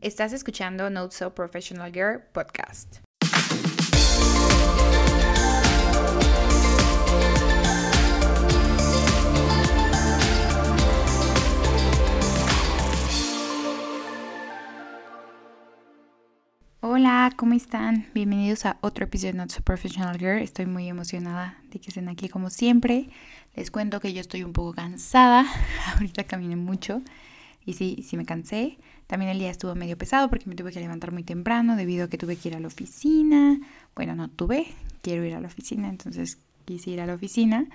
Estás escuchando Not So Professional Girl podcast. Hola, ¿cómo están? Bienvenidos a otro episodio de Not So Professional Girl. Estoy muy emocionada de que estén aquí como siempre. Les cuento que yo estoy un poco cansada. Ahorita caminé mucho y sí, sí me cansé. También el día estuvo medio pesado porque me tuve que levantar muy temprano debido a que tuve que ir a la oficina. Bueno, no tuve, quiero ir a la oficina, entonces quise ir a la oficina.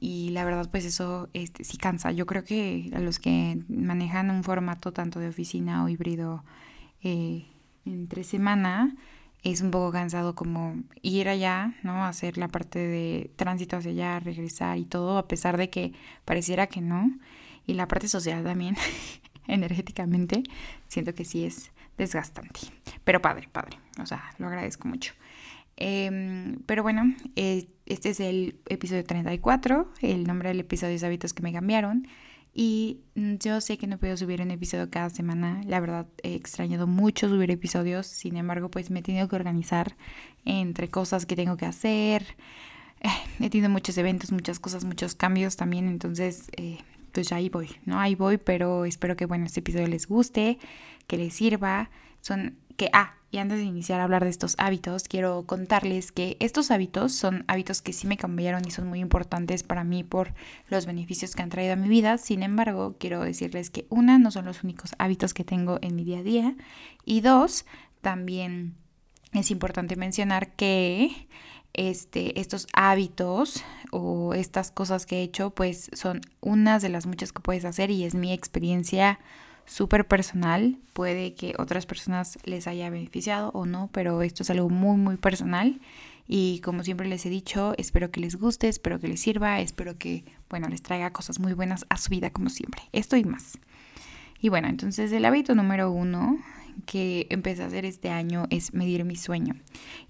Y la verdad, pues eso este, sí cansa. Yo creo que a los que manejan un formato tanto de oficina o híbrido eh, entre semana, es un poco cansado como ir allá, ¿no? Hacer la parte de tránsito hacia allá, regresar y todo, a pesar de que pareciera que no. Y la parte social también. energéticamente, siento que sí es desgastante. Pero padre, padre. O sea, lo agradezco mucho. Em, pero bueno, eh, este es el episodio 34. El nombre del episodio es Hábitos que me cambiaron. Y yo sé que no puedo subir un episodio cada semana. La verdad, he extrañado mucho subir episodios. Sin embargo, pues me he tenido que organizar entre cosas que tengo que hacer. Eh, he tenido muchos eventos, muchas cosas, muchos cambios también. Entonces, eh, pues ahí voy, ¿no? Ahí voy, pero espero que, bueno, este episodio les guste, que les sirva. Son que, ah, y antes de iniciar a hablar de estos hábitos, quiero contarles que estos hábitos son hábitos que sí me cambiaron y son muy importantes para mí por los beneficios que han traído a mi vida. Sin embargo, quiero decirles que una, no son los únicos hábitos que tengo en mi día a día. Y dos, también es importante mencionar que este, estos hábitos o estas cosas que he hecho, pues son unas de las muchas que puedes hacer y es mi experiencia súper personal. Puede que otras personas les haya beneficiado o no, pero esto es algo muy, muy personal. Y como siempre les he dicho, espero que les guste, espero que les sirva, espero que, bueno, les traiga cosas muy buenas a su vida como siempre. Esto y más. Y bueno, entonces el hábito número uno que empecé a hacer este año es medir mi sueño.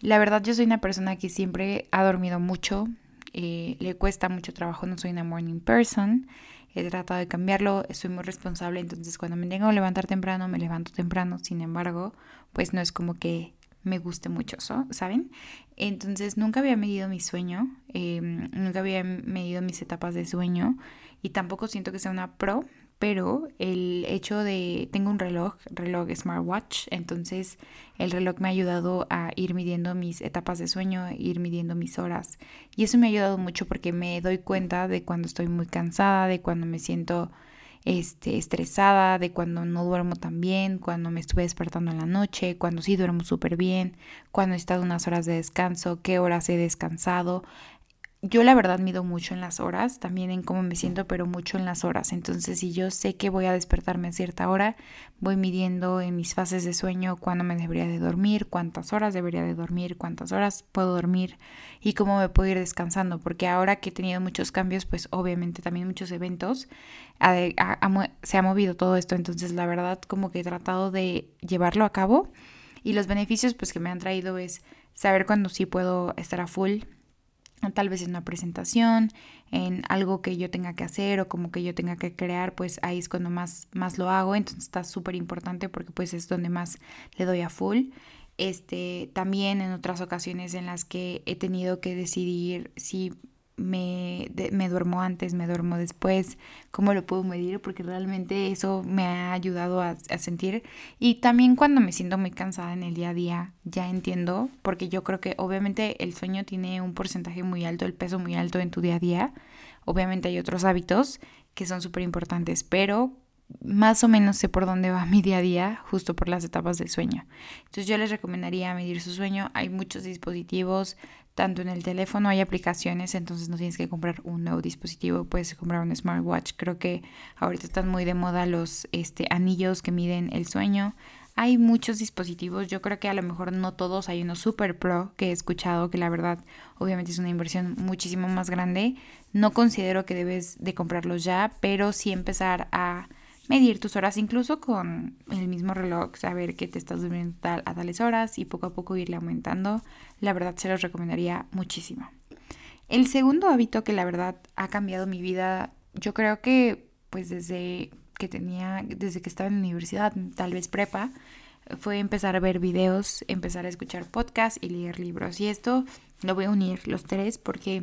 La verdad yo soy una persona que siempre ha dormido mucho, eh, le cuesta mucho trabajo, no soy una morning person, he tratado de cambiarlo, soy muy responsable, entonces cuando me tengo que levantar temprano, me levanto temprano, sin embargo, pues no es como que me guste mucho, ¿saben? Entonces nunca había medido mi sueño, em, nunca había medido mis etapas de sueño y tampoco siento que sea una pro, pero el hecho de, tengo un reloj, reloj smartwatch, entonces el reloj me ha ayudado a ir midiendo mis etapas de sueño, ir midiendo mis horas. Y eso me ha ayudado mucho porque me doy cuenta de cuando estoy muy cansada, de cuando me siento este, estresada, de cuando no duermo tan bien, cuando me estuve despertando en la noche, cuando sí duermo súper bien, cuando he estado unas horas de descanso, qué horas he descansado yo la verdad mido mucho en las horas, también en cómo me siento, pero mucho en las horas. Entonces, si yo sé que voy a despertarme a cierta hora, voy midiendo en mis fases de sueño cuándo me debería de dormir, cuántas horas debería de dormir, cuántas horas puedo dormir y cómo me puedo ir descansando. Porque ahora que he tenido muchos cambios, pues obviamente también muchos eventos, se ha movido todo esto. Entonces, la verdad, como que he tratado de llevarlo a cabo y los beneficios pues que me han traído es saber cuándo sí puedo estar a full tal vez en una presentación, en algo que yo tenga que hacer o como que yo tenga que crear, pues ahí es cuando más, más lo hago, entonces está súper importante porque pues es donde más le doy a full. Este, también en otras ocasiones en las que he tenido que decidir si me, me duermo antes, me duermo después, cómo lo puedo medir, porque realmente eso me ha ayudado a, a, sentir. Y también cuando me siento muy cansada en el día a día, ya entiendo, porque yo creo que obviamente el sueño tiene un porcentaje muy alto, el peso muy alto en tu día a día. Obviamente hay otros hábitos que son súper importantes, pero más o menos sé por dónde va mi día a día, justo por las etapas del sueño. Entonces yo les recomendaría medir su sueño. Hay muchos dispositivos, tanto en el teléfono hay aplicaciones, entonces no tienes que comprar un nuevo dispositivo, puedes comprar un smartwatch. Creo que ahorita están muy de moda los este, anillos que miden el sueño. Hay muchos dispositivos, yo creo que a lo mejor no todos, hay uno super pro que he escuchado que la verdad obviamente es una inversión muchísimo más grande. No considero que debes de comprarlos ya, pero sí empezar a medir tus horas incluso con el mismo reloj, saber que te estás durmiendo tal, a tales horas y poco a poco irle aumentando. La verdad se los recomendaría muchísimo. El segundo hábito que la verdad ha cambiado mi vida, yo creo que pues desde que tenía, desde que estaba en la universidad, tal vez prepa, fue empezar a ver videos, empezar a escuchar podcasts y leer libros. Y esto lo voy a unir los tres porque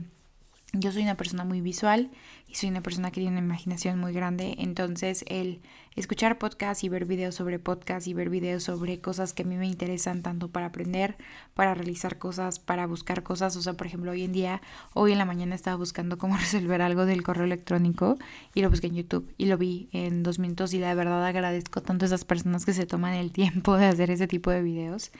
yo soy una persona muy visual y soy una persona que tiene una imaginación muy grande, entonces el escuchar podcasts y ver videos sobre podcasts y ver videos sobre cosas que a mí me interesan tanto para aprender, para realizar cosas, para buscar cosas, o sea, por ejemplo, hoy en día, hoy en la mañana estaba buscando cómo resolver algo del correo electrónico y lo busqué en YouTube y lo vi en dos minutos y la verdad agradezco tanto a esas personas que se toman el tiempo de hacer ese tipo de videos.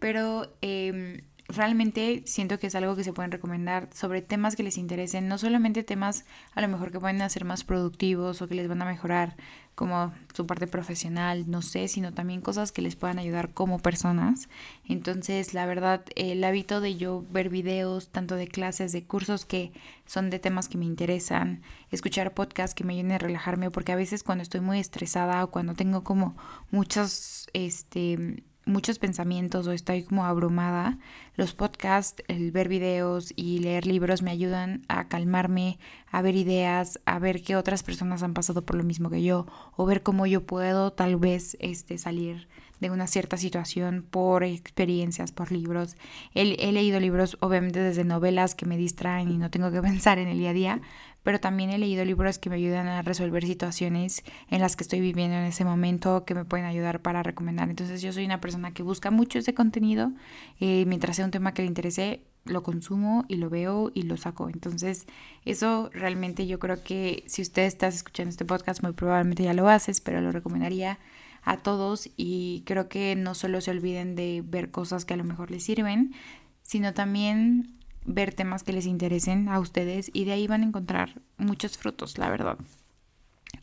Pero eh, realmente siento que es algo que se pueden recomendar sobre temas que les interesen, no solamente temas a lo mejor que pueden hacer más productivos o que les van a mejorar como su parte profesional, no sé, sino también cosas que les puedan ayudar como personas. Entonces, la verdad, el hábito de yo ver videos, tanto de clases, de cursos que son de temas que me interesan, escuchar podcasts que me ayuden a relajarme, porque a veces cuando estoy muy estresada o cuando tengo como muchos, este, muchos pensamientos o estoy como abrumada, los podcasts, el ver videos y leer libros me ayudan a calmarme, a ver ideas, a ver qué otras personas han pasado por lo mismo que yo o ver cómo yo puedo tal vez este, salir de una cierta situación por experiencias, por libros. He, he leído libros obviamente desde novelas que me distraen y no tengo que pensar en el día a día, pero también he leído libros que me ayudan a resolver situaciones en las que estoy viviendo en ese momento, que me pueden ayudar para recomendar. Entonces yo soy una persona que busca mucho ese contenido, eh, mientras sea un tema que le interese, lo consumo y lo veo y lo saco. Entonces, eso realmente yo creo que si usted está escuchando este podcast, muy probablemente ya lo haces, pero lo recomendaría a todos y creo que no solo se olviden de ver cosas que a lo mejor les sirven, sino también ver temas que les interesen a ustedes y de ahí van a encontrar muchos frutos, la verdad.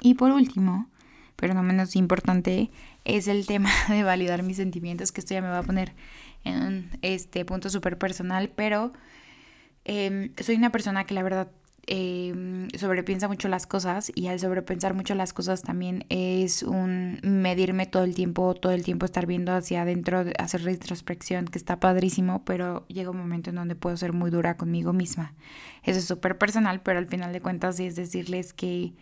Y por último, pero no menos importante, es el tema de validar mis sentimientos, que esto ya me va a poner en este punto súper personal, pero em, soy una persona que la verdad eh, sobrepiensa mucho las cosas y al sobrepensar mucho las cosas también es un medirme todo el tiempo, todo el tiempo estar viendo hacia adentro, hacer retrospección, que está padrísimo, pero llega un momento en donde puedo ser muy dura conmigo misma. Eso es súper personal, pero al final de cuentas es decirles que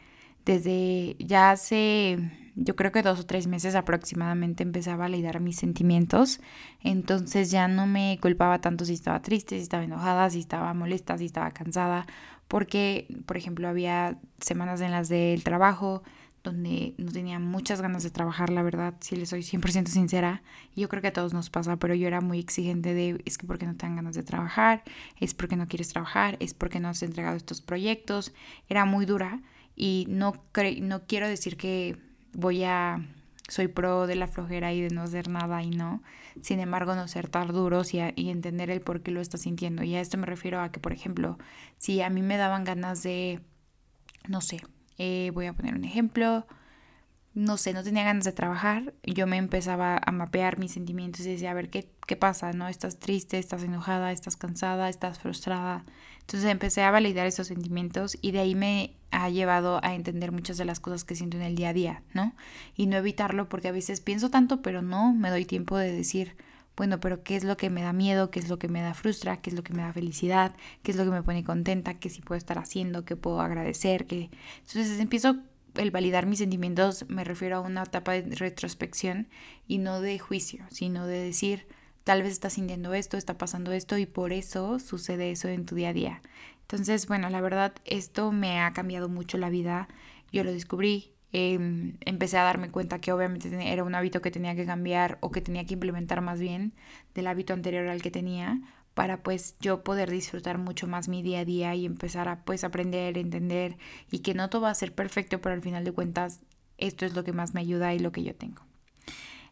desde ya hace, yo creo que dos o tres meses aproximadamente empecé a validar mis sentimientos, entonces ya no me culpaba tanto si estaba triste, si estaba enojada, si estaba molesta, si estaba cansada porque, por ejemplo, había semanas en las del trabajo donde no tenía muchas ganas de trabajar, la verdad, si le soy 100% sincera, y yo creo que a todos nos pasa, pero yo era muy exigente de, es que porque no te dan ganas de trabajar, es porque no quieres trabajar, es porque no has entregado estos proyectos, era muy dura y no, no quiero decir que voy a soy pro de la flojera y de no hacer nada y no. Sin embargo, no ser tan duros y, y, entender el por qué lo estás sintiendo. Y a esto me refiero a que, por ejemplo, si a mí me daban ganas de, no sé, eh, voy a poner un ejemplo, no sé, no tenía ganas de trabajar, yo me empezaba a mapear mis sentimientos y decía, a ver, ¿qué, qué pasa? ¿No? ¿Estás triste? ¿Estás enojada? ¿Estás cansada? ¿Estás frustrada? Entonces empecé a validar esos sentimientos y de ahí me ha llevado a entender muchas de las cosas que siento en el día a día, ¿no? Y no evitarlo porque a veces pienso tanto, pero no me doy tiempo de decir, bueno, pero ¿qué es lo que me da miedo? ¿Qué es lo que me da frustra? ¿Qué es lo que me da felicidad? ¿Qué es lo que me pone contenta? ¿Qué sí puedo estar haciendo? ¿Qué puedo agradecer? ¿Qué... Entonces empiezo el validar mis sentimientos, me refiero a una etapa de retrospección y no de juicio, sino de decir, tal vez estás sintiendo esto, está pasando esto y por eso sucede eso en tu día a día. Entonces, bueno, la verdad, esto me ha cambiado mucho la vida. Yo lo descubrí, em, empecé a darme cuenta que obviamente era un hábito que tenía que cambiar o que tenía que implementar más bien del hábito anterior al que tenía para pues yo poder disfrutar mucho más mi día a día y empezar a pues aprender, entender y que no todo va a ser perfecto, pero al final de cuentas esto es lo que más me ayuda y lo que yo tengo.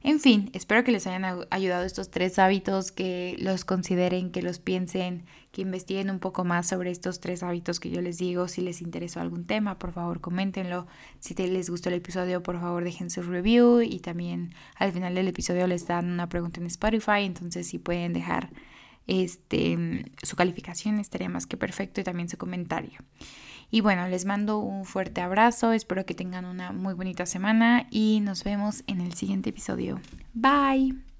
En fin, espero que les hayan ayudado estos tres hábitos, que los consideren, que los piensen, que investiguen un poco más sobre estos tres hábitos que yo les digo. Si les interesó algún tema, por favor, coméntenlo. Si les gustó el episodio, por favor, dejen su review y también al final del episodio les dan una pregunta en Spotify, entonces si pueden dejar este, su calificación estaría más que perfecto y también su comentario. Y bueno, les mando un fuerte abrazo, espero que tengan una muy bonita semana y nos vemos en el siguiente episodio. Bye.